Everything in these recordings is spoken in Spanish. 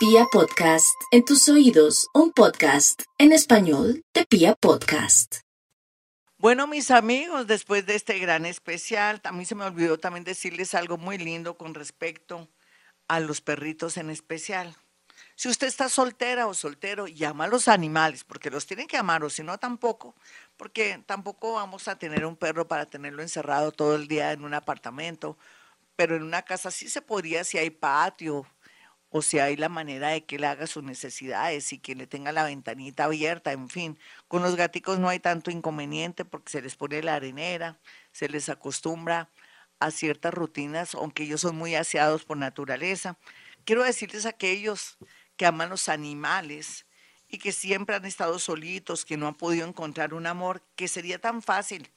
Pia Podcast, en tus oídos, un podcast en español de Pia Podcast. Bueno, mis amigos, después de este gran especial, también se me olvidó también decirles algo muy lindo con respecto a los perritos en especial. Si usted está soltera o soltero, llama a los animales, porque los tienen que amar, o si no, tampoco, porque tampoco vamos a tener un perro para tenerlo encerrado todo el día en un apartamento, pero en una casa sí se podría si hay patio o si hay la manera de que le haga sus necesidades y que le tenga la ventanita abierta, en fin. Con los gaticos no hay tanto inconveniente porque se les pone la arenera, se les acostumbra a ciertas rutinas, aunque ellos son muy aseados por naturaleza. Quiero decirles a aquellos que aman los animales y que siempre han estado solitos, que no han podido encontrar un amor, que sería tan fácil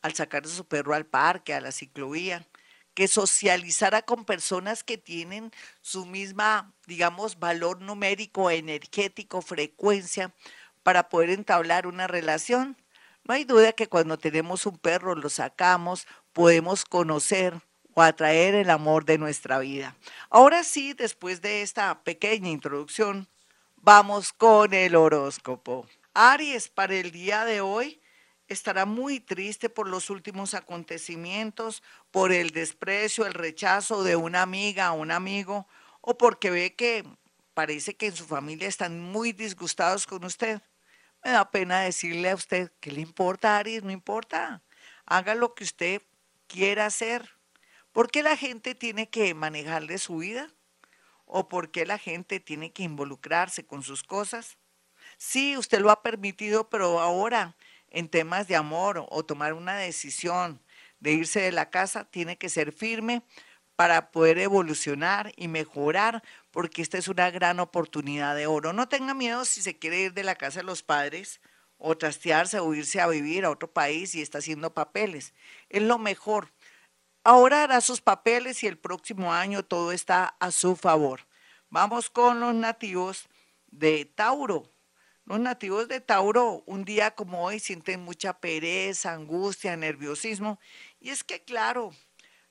al sacar a su perro al parque, a la ciclovía, que socializara con personas que tienen su misma, digamos, valor numérico, energético, frecuencia, para poder entablar una relación. No hay duda que cuando tenemos un perro, lo sacamos, podemos conocer, o atraer el amor de nuestra vida. Ahora sí, después de esta pequeña introducción, vamos con el horóscopo. Aries, para el día de hoy, estará muy triste por los últimos acontecimientos, por el desprecio, el rechazo de una amiga un amigo, o porque ve que parece que en su familia están muy disgustados con usted. Me da pena decirle a usted, ¿qué le importa, Aries? No importa. Haga lo que usted quiera hacer. ¿Por qué la gente tiene que manejarle su vida? ¿O por qué la gente tiene que involucrarse con sus cosas? Sí, usted lo ha permitido, pero ahora en temas de amor o tomar una decisión de irse de la casa, tiene que ser firme para poder evolucionar y mejorar, porque esta es una gran oportunidad de oro. No tenga miedo si se quiere ir de la casa de los padres o trastearse o irse a vivir a otro país y está haciendo papeles. Es lo mejor. Ahora hará sus papeles y el próximo año todo está a su favor. Vamos con los nativos de Tauro. Los nativos de Tauro un día como hoy sienten mucha pereza, angustia, nerviosismo. Y es que claro,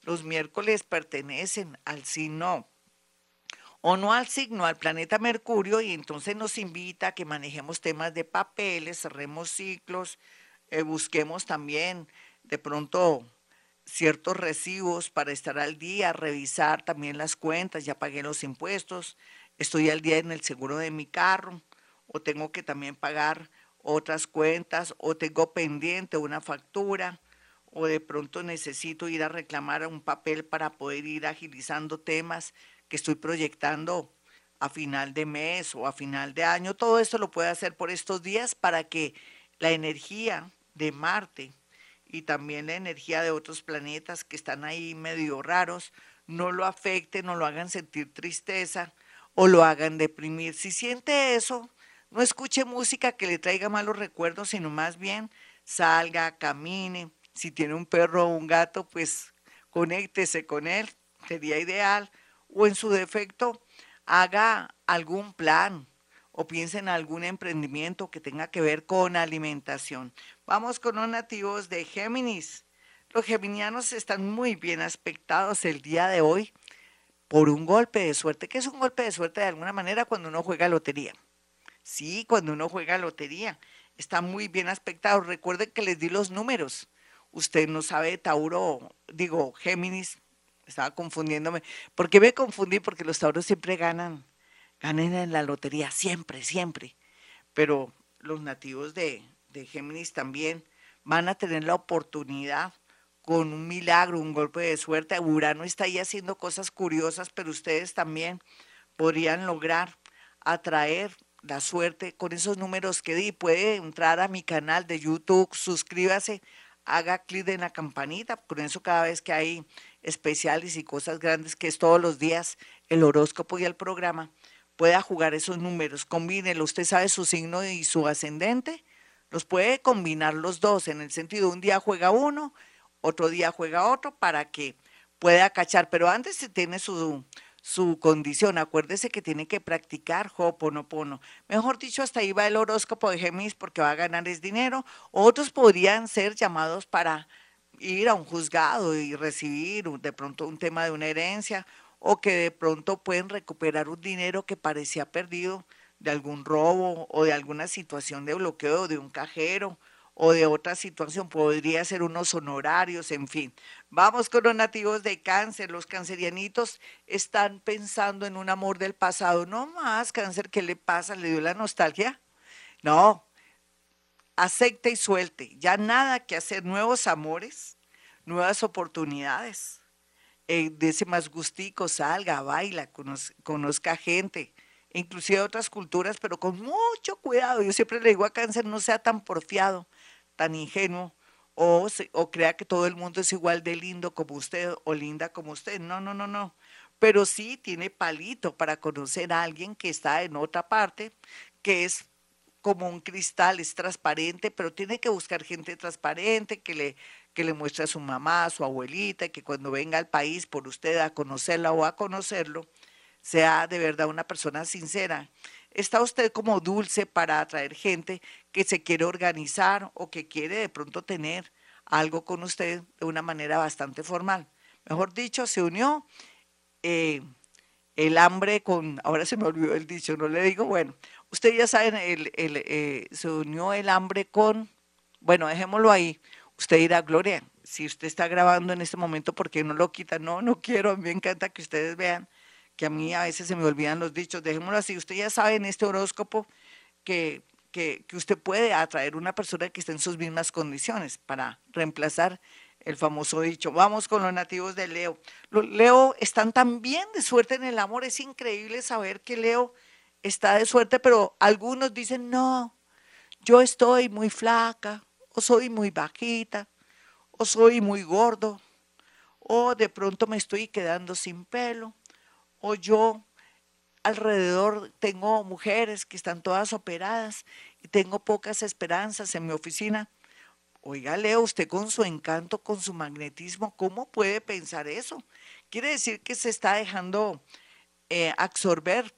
los miércoles pertenecen al signo o no al signo, al planeta Mercurio, y entonces nos invita a que manejemos temas de papeles, cerremos ciclos, eh, busquemos también de pronto ciertos recibos para estar al día, revisar también las cuentas, ya pagué los impuestos, estoy al día en el seguro de mi carro o tengo que también pagar otras cuentas o tengo pendiente una factura o de pronto necesito ir a reclamar un papel para poder ir agilizando temas que estoy proyectando a final de mes o a final de año. Todo esto lo puede hacer por estos días para que la energía de Marte y también la energía de otros planetas que están ahí medio raros, no lo afecten, no lo hagan sentir tristeza o lo hagan deprimir. Si siente eso, no escuche música que le traiga malos recuerdos, sino más bien salga, camine. Si tiene un perro o un gato, pues conéctese con él, sería ideal. O en su defecto, haga algún plan, o piense en algún emprendimiento que tenga que ver con alimentación. Vamos con los nativos de Géminis. Los geminianos están muy bien aspectados el día de hoy por un golpe de suerte. ¿Qué es un golpe de suerte de alguna manera cuando uno juega lotería? Sí, cuando uno juega lotería. Está muy bien aspectado. Recuerden que les di los números. Usted no sabe Tauro, digo Géminis, estaba confundiéndome. ¿Por qué me confundí? Porque los Tauros siempre ganan ganen en la lotería, siempre, siempre. Pero los nativos de, de Géminis también van a tener la oportunidad con un milagro, un golpe de suerte. Urano está ahí haciendo cosas curiosas, pero ustedes también podrían lograr atraer la suerte con esos números que di. Puede entrar a mi canal de YouTube, suscríbase, haga clic en la campanita, con eso cada vez que hay especiales y cosas grandes, que es todos los días el horóscopo y el programa, pueda jugar esos números, combínelo, usted sabe su signo y su ascendente, los puede combinar los dos, en el sentido, un día juega uno, otro día juega otro, para que pueda cachar, pero antes se tiene su, su condición, acuérdese que tiene que practicar Ho'oponopono. Mejor dicho, hasta ahí va el horóscopo de Géminis porque va a ganar es dinero. Otros podrían ser llamados para ir a un juzgado y recibir de pronto un tema de una herencia o que de pronto pueden recuperar un dinero que parecía perdido de algún robo o de alguna situación de bloqueo de un cajero o de otra situación, podría ser unos honorarios, en fin. Vamos con los nativos de cáncer, los cancerianitos están pensando en un amor del pasado, no más cáncer, ¿qué le pasa? ¿Le dio la nostalgia? No, acepte y suelte, ya nada que hacer, nuevos amores, nuevas oportunidades eh, ese más gustico, salga, baila, conozca, gente, inclusive otras culturas, pero con mucho cuidado. Yo siempre le digo a cáncer, no sea tan porfiado, tan ingenuo, o, o crea que todo el mundo es igual de lindo como usted o linda como usted. No, no, no, no. Pero sí tiene palito para conocer a alguien que está en otra parte, que es como un cristal, es transparente, pero tiene que buscar gente transparente, que le que le muestre a su mamá, a su abuelita, que cuando venga al país por usted a conocerla o a conocerlo, sea de verdad una persona sincera. ¿Está usted como dulce para atraer gente que se quiere organizar o que quiere de pronto tener algo con usted de una manera bastante formal? Mejor dicho, se unió eh, el hambre con, ahora se me olvidó el dicho, no le digo, bueno, usted ya saben, el, eh, se unió el hambre con, bueno, dejémoslo ahí, Usted dirá, Gloria, si usted está grabando en este momento, ¿por qué no lo quita? No, no quiero, me encanta que ustedes vean que a mí a veces se me olvidan los dichos. Dejémoslo así, usted ya sabe en este horóscopo que, que, que usted puede atraer una persona que esté en sus mismas condiciones para reemplazar el famoso dicho. Vamos con los nativos de Leo. Los Leo están también de suerte en el amor. Es increíble saber que Leo está de suerte, pero algunos dicen, no, yo estoy muy flaca, o soy muy bajita, o soy muy gordo, o de pronto me estoy quedando sin pelo, o yo alrededor tengo mujeres que están todas operadas y tengo pocas esperanzas en mi oficina. Oiga, Leo, usted con su encanto, con su magnetismo, ¿cómo puede pensar eso? Quiere decir que se está dejando eh, absorber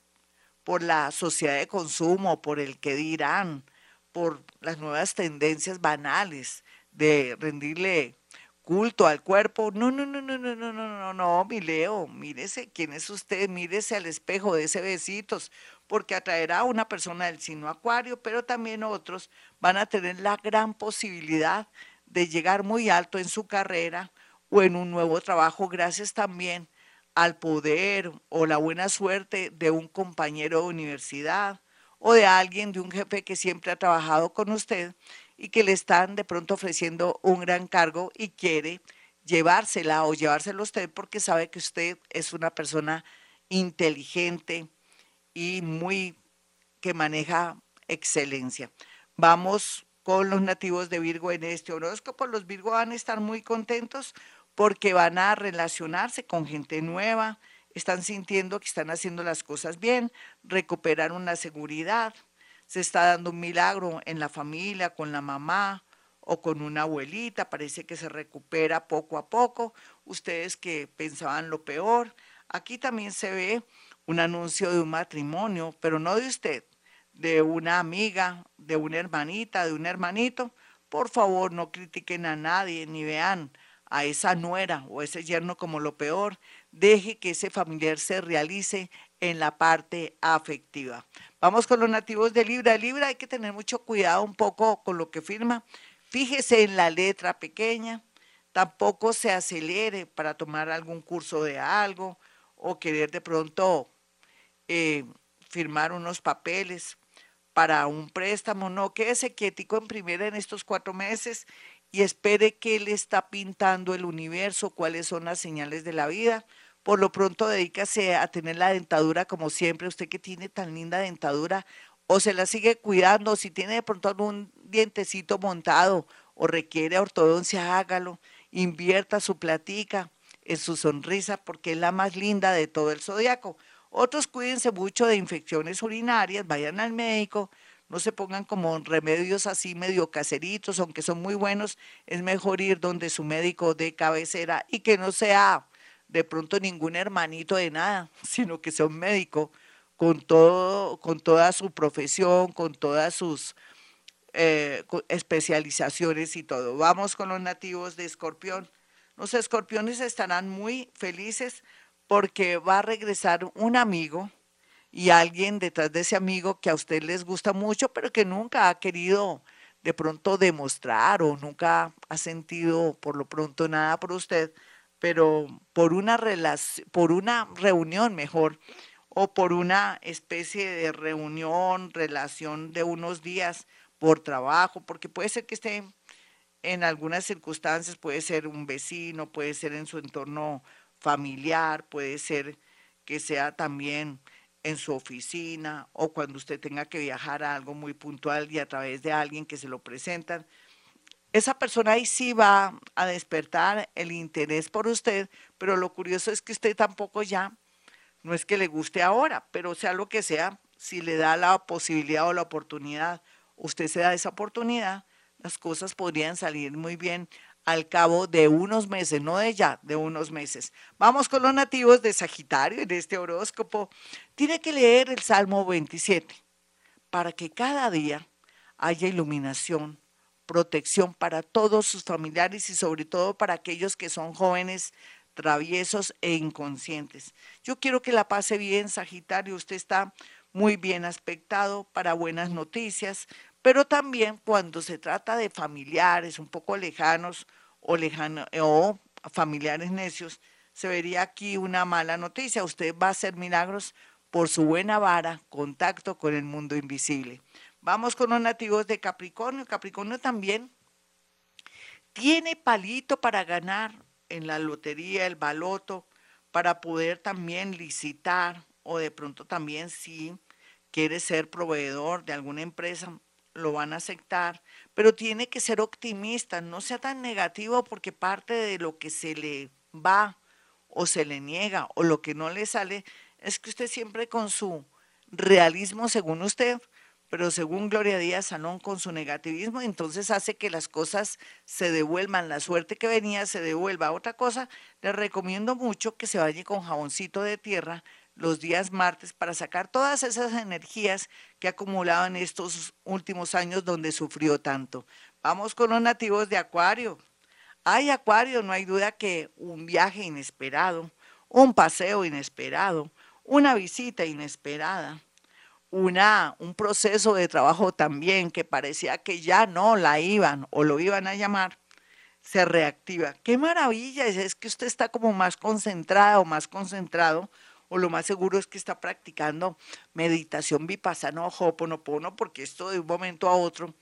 por la sociedad de consumo, por el que dirán, por las nuevas tendencias banales de rendirle culto al cuerpo. No, no, no, no, no, no, no, no, no, mi Leo, mírese quién es usted, mírese al espejo de ese besitos, porque atraerá a una persona del signo acuario, pero también otros van a tener la gran posibilidad de llegar muy alto en su carrera o en un nuevo trabajo, gracias también al poder o la buena suerte de un compañero de universidad o de alguien, de un jefe que siempre ha trabajado con usted y que le están de pronto ofreciendo un gran cargo y quiere llevársela o llevárselo usted porque sabe que usted es una persona inteligente y muy que maneja excelencia. Vamos con los nativos de Virgo en este horóscopo. Los Virgo van a estar muy contentos porque van a relacionarse con gente nueva, están sintiendo que están haciendo las cosas bien, recuperar una seguridad, se está dando un milagro en la familia, con la mamá o con una abuelita, parece que se recupera poco a poco, ustedes que pensaban lo peor, aquí también se ve un anuncio de un matrimonio, pero no de usted, de una amiga, de una hermanita, de un hermanito, por favor no critiquen a nadie ni vean a esa nuera o ese yerno como lo peor, deje que ese familiar se realice en la parte afectiva. Vamos con los nativos de Libra. Libra hay que tener mucho cuidado un poco con lo que firma. Fíjese en la letra pequeña. Tampoco se acelere para tomar algún curso de algo o querer de pronto eh, firmar unos papeles para un préstamo. No, quédese quietico en primera en estos cuatro meses y espere qué le está pintando el universo, cuáles son las señales de la vida por lo pronto dedícase a tener la dentadura como siempre, usted que tiene tan linda dentadura, o se la sigue cuidando, si tiene de pronto algún dientecito montado o requiere ortodoncia, hágalo, invierta su platica en su sonrisa porque es la más linda de todo el zodiaco. Otros cuídense mucho de infecciones urinarias, vayan al médico, no se pongan como remedios así medio caseritos, aunque son muy buenos, es mejor ir donde su médico de cabecera y que no sea de pronto ningún hermanito de nada, sino que sea un médico con, todo, con toda su profesión, con todas sus eh, especializaciones y todo. Vamos con los nativos de Escorpión. Los escorpiones estarán muy felices porque va a regresar un amigo y alguien detrás de ese amigo que a usted les gusta mucho, pero que nunca ha querido de pronto demostrar o nunca ha sentido por lo pronto nada por usted, pero por una, por una reunión mejor o por una especie de reunión, relación de unos días por trabajo, porque puede ser que esté en algunas circunstancias, puede ser un vecino, puede ser en su entorno familiar, puede ser que sea también en su oficina o cuando usted tenga que viajar a algo muy puntual y a través de alguien que se lo presentan. Esa persona ahí sí va a despertar el interés por usted, pero lo curioso es que usted tampoco ya, no es que le guste ahora, pero sea lo que sea, si le da la posibilidad o la oportunidad, usted se da esa oportunidad, las cosas podrían salir muy bien al cabo de unos meses, no de ya, de unos meses. Vamos con los nativos de Sagitario en este horóscopo. Tiene que leer el Salmo 27 para que cada día haya iluminación, protección para todos sus familiares y sobre todo para aquellos que son jóvenes, traviesos e inconscientes. Yo quiero que la pase bien, Sagitario. Usted está muy bien aspectado para buenas noticias, pero también cuando se trata de familiares un poco lejanos o, o familiares necios, se vería aquí una mala noticia. Usted va a hacer milagros por su buena vara, contacto con el mundo invisible. Vamos con los nativos de Capricornio. Capricornio también tiene palito para ganar en la lotería, el baloto, para poder también licitar o de pronto también si quiere ser proveedor de alguna empresa, lo van a aceptar, pero tiene que ser optimista, no sea tan negativo porque parte de lo que se le va o se le niega o lo que no le sale es que usted siempre con su realismo, según usted, pero según Gloria Díaz Salón con su negativismo, entonces hace que las cosas se devuelvan, la suerte que venía se devuelva. Otra cosa, le recomiendo mucho que se vaya con jaboncito de tierra, los días martes para sacar todas esas energías que acumulado en estos últimos años donde sufrió tanto. Vamos con los nativos de Acuario. Hay Acuario, no hay duda que un viaje inesperado, un paseo inesperado, una visita inesperada, una, un proceso de trabajo también que parecía que ya no la iban o lo iban a llamar, se reactiva. Qué maravilla, es que usted está como más concentrado, más concentrado o lo más seguro es que está practicando meditación vipassana o hoponopono, porque esto de un momento a otro,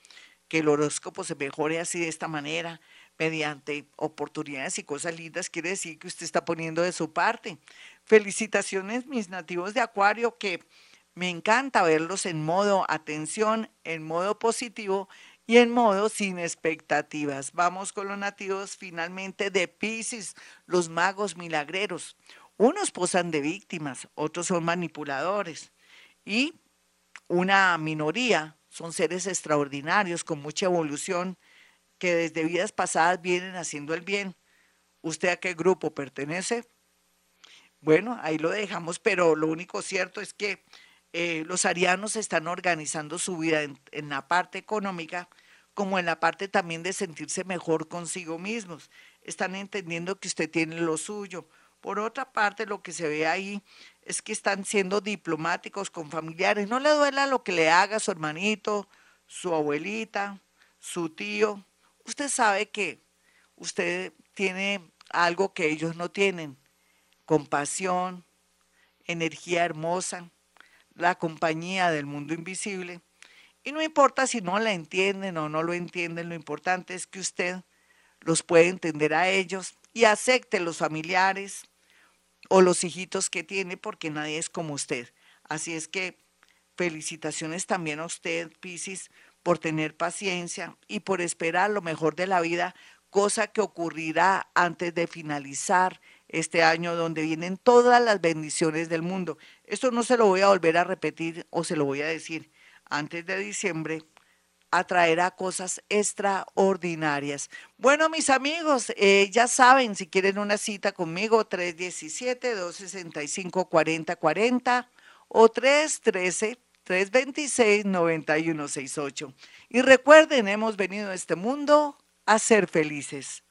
que el horóscopo se mejore así de esta manera, mediante oportunidades y cosas lindas, quiere decir que usted está poniendo de su parte. Felicitaciones, mis nativos de Acuario, que me encanta verlos en modo atención, en modo positivo y en modo sin expectativas. Vamos con los nativos finalmente de Pisces, los magos milagreros. Unos posan de víctimas, otros son manipuladores y una minoría son seres extraordinarios con mucha evolución que desde vidas pasadas vienen haciendo el bien. ¿Usted a qué grupo pertenece? Bueno, ahí lo dejamos, pero lo único cierto es que eh, los arianos están organizando su vida en la parte económica como en la parte también de sentirse mejor consigo mismos. Están entendiendo que usted tiene lo suyo por otra parte, lo que se ve ahí es que están siendo diplomáticos con familiares. No le duela lo que le haga su hermanito, su abuelita, su tío. Usted sabe que usted tiene algo que ellos no tienen. Compasión, energía hermosa, la compañía del mundo invisible. Y no importa si no la entienden o no lo entienden, lo importante es que usted los puede entender a ellos y acepte los familiares, o los hijitos que tiene porque nadie es como usted. Así es que felicitaciones también a usted, Piscis, por tener paciencia y por esperar lo mejor de la vida, cosa que ocurrirá antes de finalizar este año donde vienen todas las bendiciones del mundo. Esto no se lo voy a volver a repetir o se lo voy a decir. Antes de diciembre atraerá cosas extraordinarias. Bueno, mis amigos, eh, ya saben, si quieren una cita conmigo, 317-265-4040 o 313-326-9168. Y recuerden, hemos venido a este mundo a ser felices.